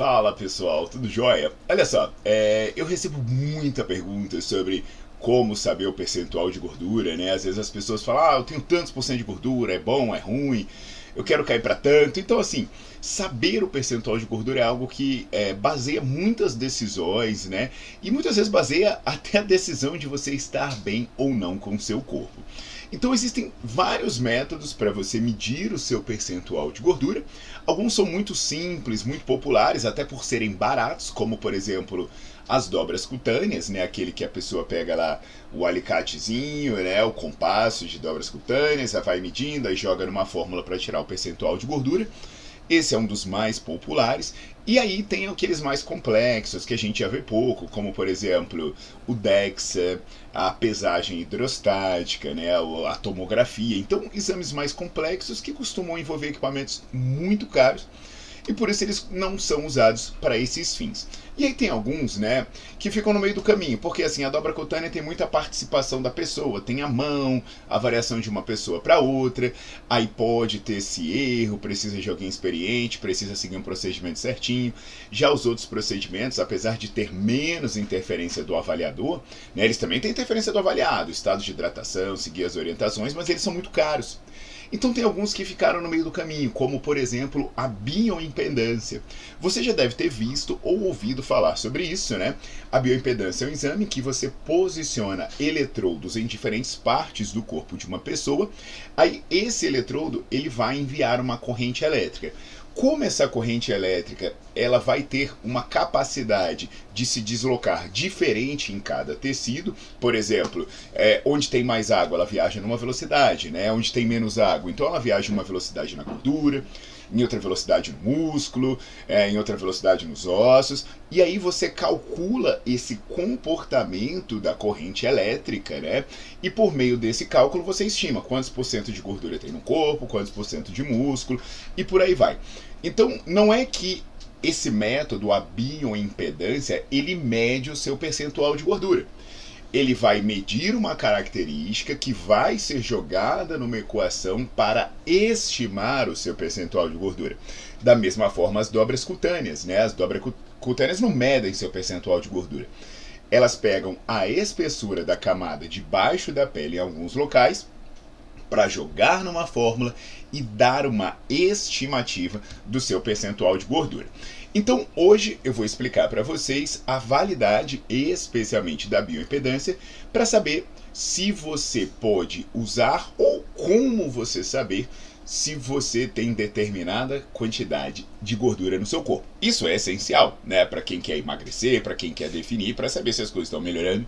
Fala pessoal, tudo jóia? Olha só, é, eu recebo muita pergunta sobre como saber o percentual de gordura, né? Às vezes as pessoas falam, ah, eu tenho tantos por cento de gordura, é bom, é ruim, eu quero cair para tanto. Então, assim, saber o percentual de gordura é algo que é, baseia muitas decisões, né? E muitas vezes baseia até a decisão de você estar bem ou não com o seu corpo. Então existem vários métodos para você medir o seu percentual de gordura. Alguns são muito simples, muito populares, até por serem baratos, como por exemplo as dobras cutâneas, né? Aquele que a pessoa pega lá o alicatezinho, né? O compasso de dobras cutâneas, vai medindo, aí joga numa fórmula para tirar o percentual de gordura. Esse é um dos mais populares. E aí tem aqueles mais complexos que a gente já vê pouco, como por exemplo o DEXA, a pesagem hidrostática, né, a tomografia. Então, exames mais complexos que costumam envolver equipamentos muito caros e por isso eles não são usados para esses fins. E aí tem alguns, né, que ficam no meio do caminho, porque assim, a dobra cutânea tem muita participação da pessoa, tem a mão, a variação de uma pessoa para outra, aí pode ter esse erro, precisa de alguém experiente, precisa seguir um procedimento certinho. Já os outros procedimentos, apesar de ter menos interferência do avaliador, né, eles também têm interferência do avaliado, estado de hidratação, seguir as orientações, mas eles são muito caros. Então tem alguns que ficaram no meio do caminho, como por exemplo a bioimpedância. Você já deve ter visto ou ouvido falar sobre isso, né? A bioimpedância é um exame que você posiciona eletrodos em diferentes partes do corpo de uma pessoa. Aí esse eletrodo ele vai enviar uma corrente elétrica. Como essa corrente elétrica ela vai ter uma capacidade de se deslocar diferente em cada tecido, por exemplo, é, onde tem mais água ela viaja numa velocidade, né? onde tem menos água, então ela viaja numa velocidade na gordura, em outra velocidade no músculo, é, em outra velocidade nos ossos, e aí você calcula esse comportamento da corrente elétrica, né? E por meio desse cálculo você estima quantos por cento de gordura tem no corpo, quantos por cento de músculo, e por aí vai. Então, não é que esse método, a bioimpedância, ele mede o seu percentual de gordura ele vai medir uma característica que vai ser jogada numa equação para estimar o seu percentual de gordura. Da mesma forma, as dobras cutâneas, né? As dobras cutâneas não medem seu percentual de gordura. Elas pegam a espessura da camada debaixo da pele em alguns locais para jogar numa fórmula e dar uma estimativa do seu percentual de gordura. Então, hoje eu vou explicar para vocês a validade, especialmente da bioimpedância, para saber se você pode usar ou como você saber se você tem determinada quantidade de gordura no seu corpo. Isso é essencial, né, para quem quer emagrecer, para quem quer definir, para saber se as coisas estão melhorando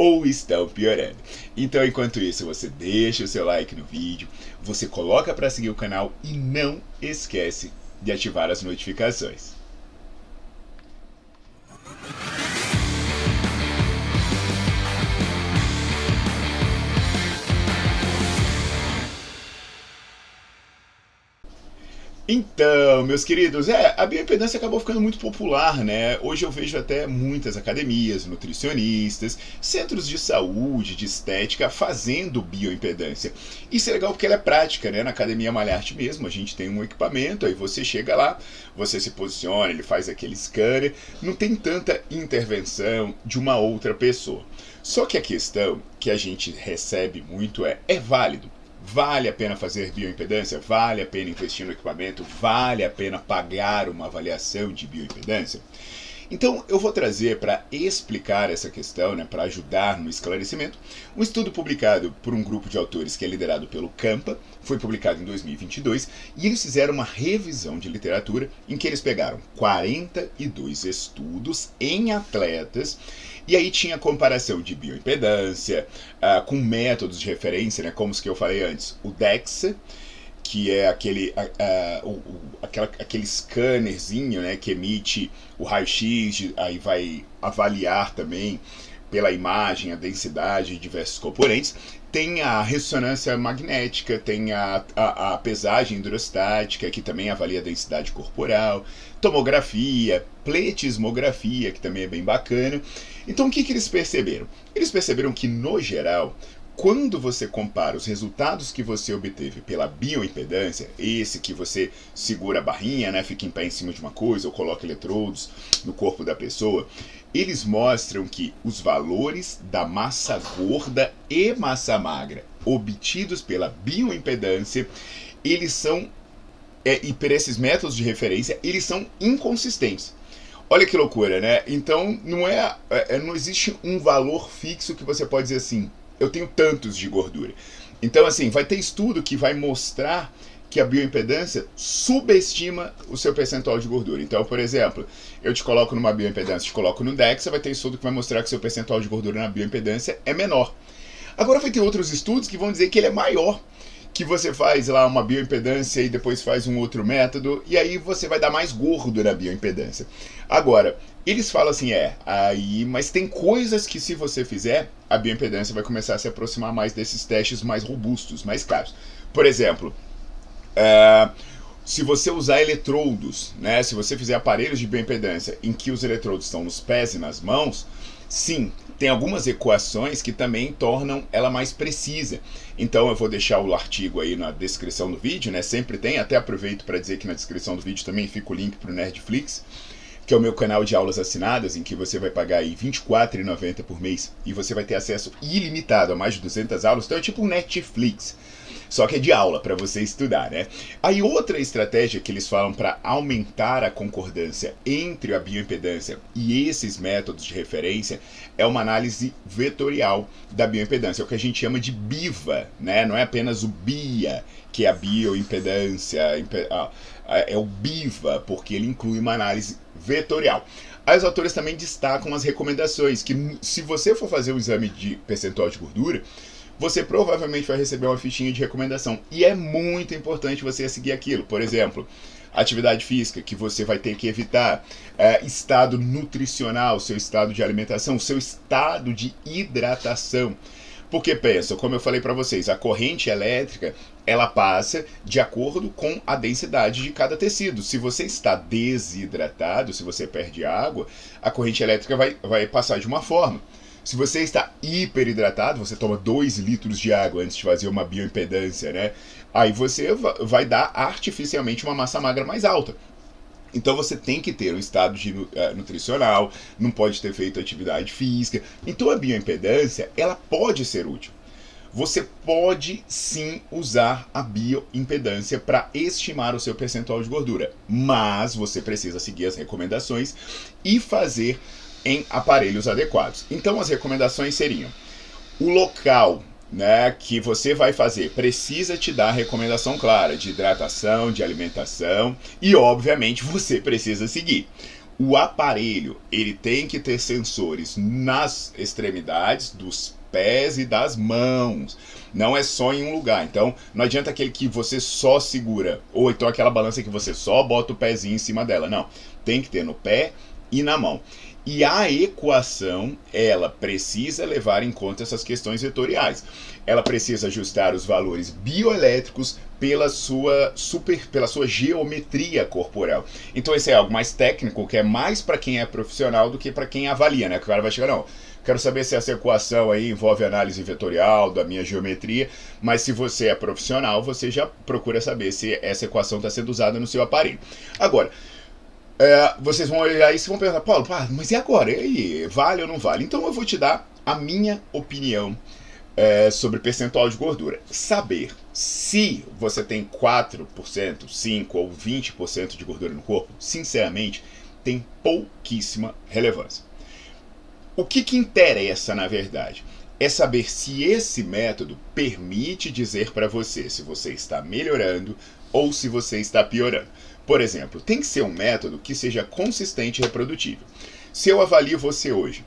ou estão piorando. Então, enquanto isso, você deixa o seu like no vídeo, você coloca para seguir o canal e não esquece de ativar as notificações. Então, meus queridos, é, a bioimpedância acabou ficando muito popular, né? Hoje eu vejo até muitas academias, nutricionistas, centros de saúde, de estética fazendo bioimpedância. Isso é legal porque ela é prática, né? Na academia Malharte mesmo, a gente tem um equipamento, aí você chega lá, você se posiciona, ele faz aquele scanner, não tem tanta intervenção de uma outra pessoa. Só que a questão que a gente recebe muito é: é válido? Vale a pena fazer bioimpedância? Vale a pena investir no equipamento? Vale a pena pagar uma avaliação de bioimpedância? Então eu vou trazer para explicar essa questão, né, para ajudar no esclarecimento, um estudo publicado por um grupo de autores que é liderado pelo Campa, foi publicado em 2022, e eles fizeram uma revisão de literatura em que eles pegaram 42 estudos em atletas e aí tinha comparação de bioimpedância uh, com métodos de referência, né, como os que eu falei antes, o DEXA, que é aquele, uh, uh, o, aquela, aquele scannerzinho né, que emite o raio-x, aí vai avaliar também pela imagem a densidade de diversos componentes. Tem a ressonância magnética, tem a, a, a pesagem hidrostática, que também avalia a densidade corporal, tomografia, pletismografia, que também é bem bacana. Então o que, que eles perceberam? Eles perceberam que, no geral, quando você compara os resultados que você obteve pela bioimpedância, esse que você segura a barrinha, né, fica em pé em cima de uma coisa ou coloca eletrodos no corpo da pessoa, eles mostram que os valores da massa gorda e massa magra obtidos pela bioimpedância, eles são é, e por esses métodos de referência, eles são inconsistentes. Olha que loucura, né? Então não é, é, não existe um valor fixo que você pode dizer assim, eu tenho tantos de gordura. Então assim, vai ter estudo que vai mostrar que a bioimpedância subestima o seu percentual de gordura. Então, por exemplo, eu te coloco numa bioimpedância, te coloco no DEXA, vai ter estudo que vai mostrar que seu percentual de gordura na bioimpedância é menor. Agora vai ter outros estudos que vão dizer que ele é maior que você faz lá uma bioimpedância e depois faz um outro método, e aí você vai dar mais gordo na bioimpedância. Agora, eles falam assim, é, aí, mas tem coisas que se você fizer, a bioimpedância vai começar a se aproximar mais desses testes mais robustos, mais caros. Por exemplo, é, se você usar eletrodos, né, se você fizer aparelhos de bioimpedância em que os eletrodos estão nos pés e nas mãos, sim, tem algumas equações que também tornam ela mais precisa. Então eu vou deixar o artigo aí na descrição do vídeo, né? Sempre tem, até aproveito para dizer que na descrição do vídeo também fica o link para o Nerdflix, que é o meu canal de aulas assinadas, em que você vai pagar aí R$ 24,90 por mês e você vai ter acesso ilimitado a mais de 200 aulas. Então é tipo um Netflix só que é de aula para você estudar, né? Aí outra estratégia que eles falam para aumentar a concordância entre a bioimpedância e esses métodos de referência é uma análise vetorial da bioimpedância, é o que a gente chama de BIVA, né? Não é apenas o BIA, que é a bioimpedância, é o BIVA, porque ele inclui uma análise vetorial. As autores também destacam as recomendações, que se você for fazer o exame de percentual de gordura, você provavelmente vai receber uma fichinha de recomendação. E é muito importante você seguir aquilo. Por exemplo, atividade física, que você vai ter que evitar, é, estado nutricional, seu estado de alimentação, seu estado de hidratação. Porque pensa, como eu falei para vocês, a corrente elétrica ela passa de acordo com a densidade de cada tecido. Se você está desidratado, se você perde água, a corrente elétrica vai, vai passar de uma forma. Se você está hiperidratado, você toma 2 litros de água antes de fazer uma bioimpedância, né? Aí você vai dar artificialmente uma massa magra mais alta. Então você tem que ter um estado de, uh, nutricional, não pode ter feito atividade física. Então a bioimpedância, ela pode ser útil. Você pode sim usar a bioimpedância para estimar o seu percentual de gordura, mas você precisa seguir as recomendações e fazer em aparelhos adequados. Então as recomendações seriam: o local né, que você vai fazer precisa te dar recomendação clara de hidratação, de alimentação e obviamente você precisa seguir. O aparelho, ele tem que ter sensores nas extremidades dos pés e das mãos. Não é só em um lugar. Então, não adianta aquele que você só segura, ou então aquela balança que você só bota o pezinho em cima dela. Não. Tem que ter no pé e na mão. E a equação, ela precisa levar em conta essas questões vetoriais. Ela precisa ajustar os valores bioelétricos pela sua super, pela sua geometria corporal. Então esse é algo mais técnico, que é mais para quem é profissional do que para quem avalia, né? Que o cara vai chegar não, quero saber se essa equação aí envolve análise vetorial da minha geometria, mas se você é profissional, você já procura saber se essa equação está sendo usada no seu aparelho. Agora, é, vocês vão olhar isso e vão pensar, Paulo, pá, mas e agora? E aí, vale ou não vale? Então eu vou te dar a minha opinião é, sobre percentual de gordura. Saber se você tem 4%, 5% ou 20% de gordura no corpo, sinceramente, tem pouquíssima relevância. O que, que interessa, na verdade, é saber se esse método permite dizer para você se você está melhorando ou se você está piorando. Por exemplo, tem que ser um método que seja consistente e reprodutível. Se eu avalio você hoje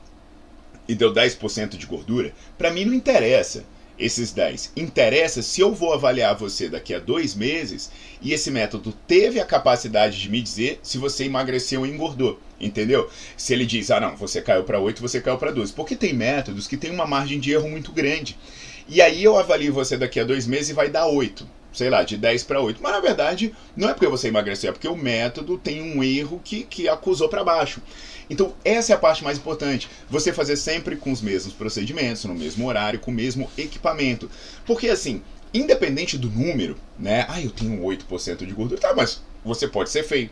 e deu 10% de gordura, para mim não interessa esses 10. Interessa se eu vou avaliar você daqui a dois meses e esse método teve a capacidade de me dizer se você emagreceu ou engordou. Entendeu? Se ele diz, ah não, você caiu para 8, você caiu para 12. Porque tem métodos que tem uma margem de erro muito grande. E aí eu avalio você daqui a dois meses e vai dar 8 sei lá, de 10 para 8. Mas na verdade, não é porque você emagreceu, é porque o método tem um erro que, que acusou para baixo. Então, essa é a parte mais importante. Você fazer sempre com os mesmos procedimentos, no mesmo horário, com o mesmo equipamento. Porque assim, independente do número, né? Ah, eu tenho 8% de gordura. Tá, mas você pode ser feio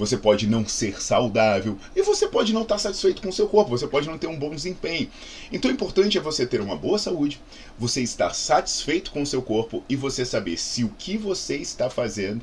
você pode não ser saudável e você pode não estar satisfeito com o seu corpo, você pode não ter um bom desempenho. Então o importante é você ter uma boa saúde, você estar satisfeito com o seu corpo e você saber se o que você está fazendo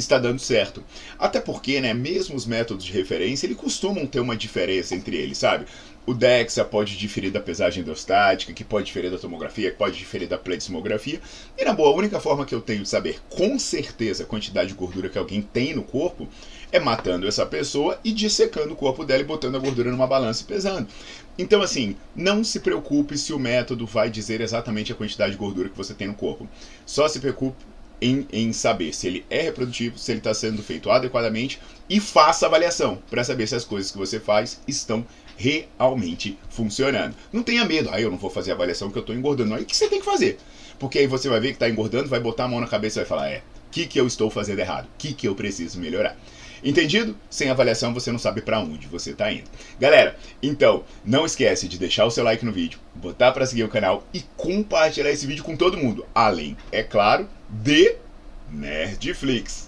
está dando certo. Até porque, né, mesmo os métodos de referência, eles costumam ter uma diferença entre eles, sabe? O DEXA pode diferir da pesagem endostática, que pode diferir da tomografia, que pode diferir da pletismografia. E na boa, a única forma que eu tenho de saber com certeza a quantidade de gordura que alguém tem no corpo é matando essa pessoa e dissecando o corpo dela e botando a gordura numa balança e pesando. Então, assim, não se preocupe se o método vai dizer exatamente a quantidade de gordura que você tem no corpo. Só se preocupe em, em saber se ele é reprodutivo, se ele está sendo feito adequadamente e faça avaliação para saber se as coisas que você faz estão realmente funcionando. Não tenha medo, aí ah, eu não vou fazer avaliação que eu estou engordando. Aí o que você tem que fazer? Porque aí você vai ver que está engordando, vai botar a mão na cabeça e vai falar: é, o que, que eu estou fazendo errado? O que, que eu preciso melhorar? Entendido? Sem avaliação você não sabe para onde você está indo. Galera, então não esquece de deixar o seu like no vídeo, botar para seguir o canal e compartilhar esse vídeo com todo mundo. Além, é claro, de Nerdflix.